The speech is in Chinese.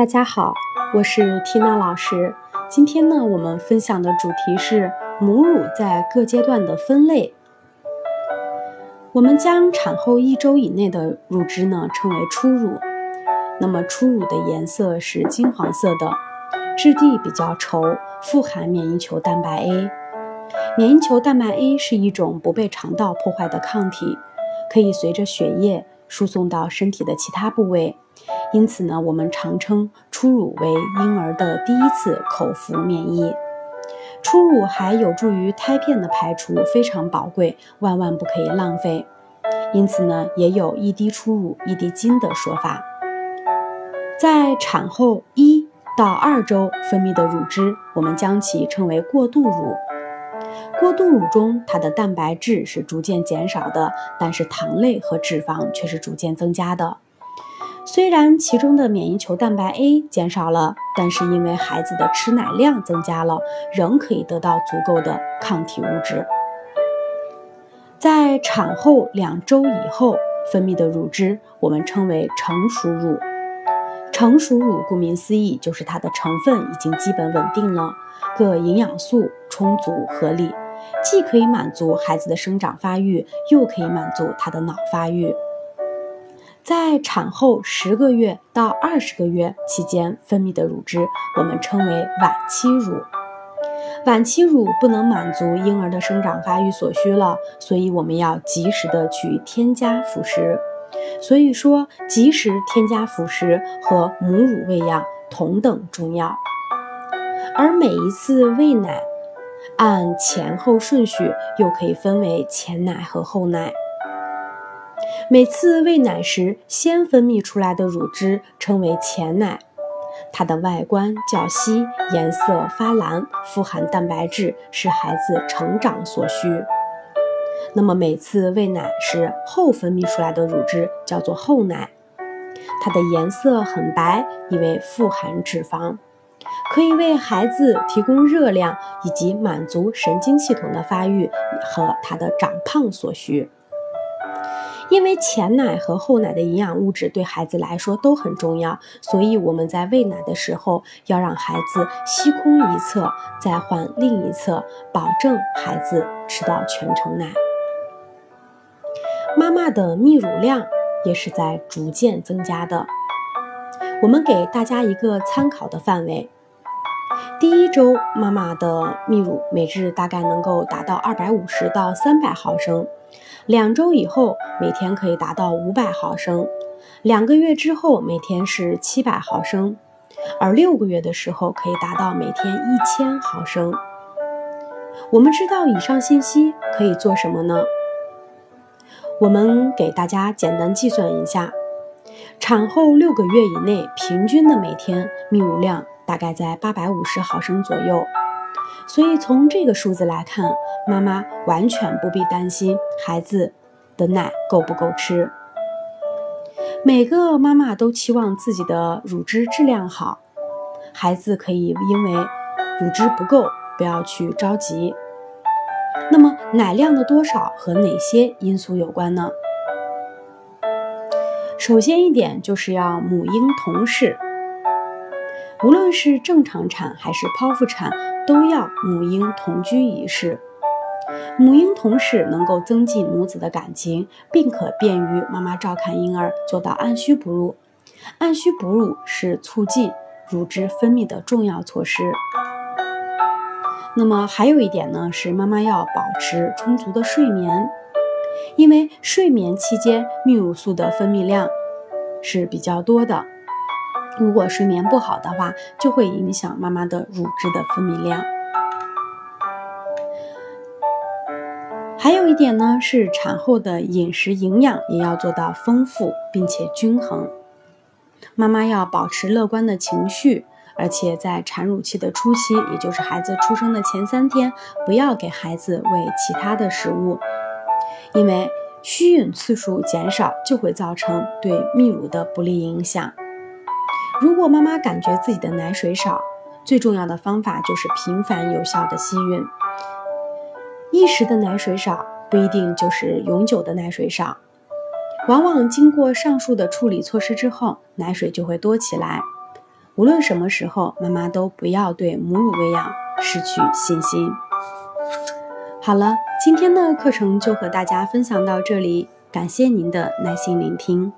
大家好，我是缇娜老师。今天呢，我们分享的主题是母乳在各阶段的分类。我们将产后一周以内的乳汁呢称为初乳。那么初乳的颜色是金黄色的，质地比较稠，富含免疫球蛋白 A。免疫球蛋白 A 是一种不被肠道破坏的抗体，可以随着血液输送到身体的其他部位。因此呢，我们常称初乳为婴儿的第一次口服免疫。初乳还有助于胎片的排出，非常宝贵，万万不可以浪费。因此呢，也有一滴初乳一滴精的说法。在产后一到二周分泌的乳汁，我们将其称为过渡乳。过渡乳中，它的蛋白质是逐渐减少的，但是糖类和脂肪却是逐渐增加的。虽然其中的免疫球蛋白 A 减少了，但是因为孩子的吃奶量增加了，仍可以得到足够的抗体物质。在产后两周以后分泌的乳汁，我们称为成熟乳。成熟乳顾名思义，就是它的成分已经基本稳定了，各营养素充足合理，既可以满足孩子的生长发育，又可以满足他的脑发育。在产后十个月到二十个月期间分泌的乳汁，我们称为晚期乳。晚期乳不能满足婴儿的生长发育所需了，所以我们要及时的去添加辅食。所以说，及时添加辅食和母乳喂养同等重要。而每一次喂奶，按前后顺序又可以分为前奶和后奶。每次喂奶时，先分泌出来的乳汁称为前奶，它的外观较稀，颜色发蓝，富含蛋白质，是孩子成长所需。那么每次喂奶时后分泌出来的乳汁叫做后奶，它的颜色很白，因为富含脂肪，可以为孩子提供热量以及满足神经系统的发育和他的长胖所需。因为前奶和后奶的营养物质对孩子来说都很重要，所以我们在喂奶的时候要让孩子吸空一侧，再换另一侧，保证孩子吃到全程奶。妈妈的泌乳量也是在逐渐增加的。我们给大家一个参考的范围：第一周妈妈的泌乳每日大概能够达到二百五十到三百毫升。两周以后，每天可以达到五百毫升；两个月之后，每天是七百毫升；而六个月的时候，可以达到每天一千毫升。我们知道以上信息可以做什么呢？我们给大家简单计算一下：产后六个月以内，平均的每天泌乳量大概在八百五十毫升左右。所以从这个数字来看，妈妈完全不必担心孩子的奶够不够吃。每个妈妈都期望自己的乳汁质量好，孩子可以因为乳汁不够不要去着急。那么奶量的多少和哪些因素有关呢？首先一点就是要母婴同室。无论是正常产还是剖腹产，都要母婴同居一室。母婴同室能够增进母子的感情，并可便于妈妈照看婴儿，做到按需哺乳。按需哺乳是促进乳汁分泌的重要措施。那么还有一点呢，是妈妈要保持充足的睡眠，因为睡眠期间泌乳素的分泌量是比较多的。如果睡眠不好的话，就会影响妈妈的乳汁的分泌量。还有一点呢，是产后的饮食营养也要做到丰富并且均衡。妈妈要保持乐观的情绪，而且在产乳期的初期，也就是孩子出生的前三天，不要给孩子喂其他的食物，因为需吮次数减少就会造成对泌乳的不利影响。如果妈妈感觉自己的奶水少，最重要的方法就是频繁有效的吸吮。一时的奶水少不一定就是永久的奶水少，往往经过上述的处理措施之后，奶水就会多起来。无论什么时候，妈妈都不要对母乳喂养失去信心。好了，今天的课程就和大家分享到这里，感谢您的耐心聆听。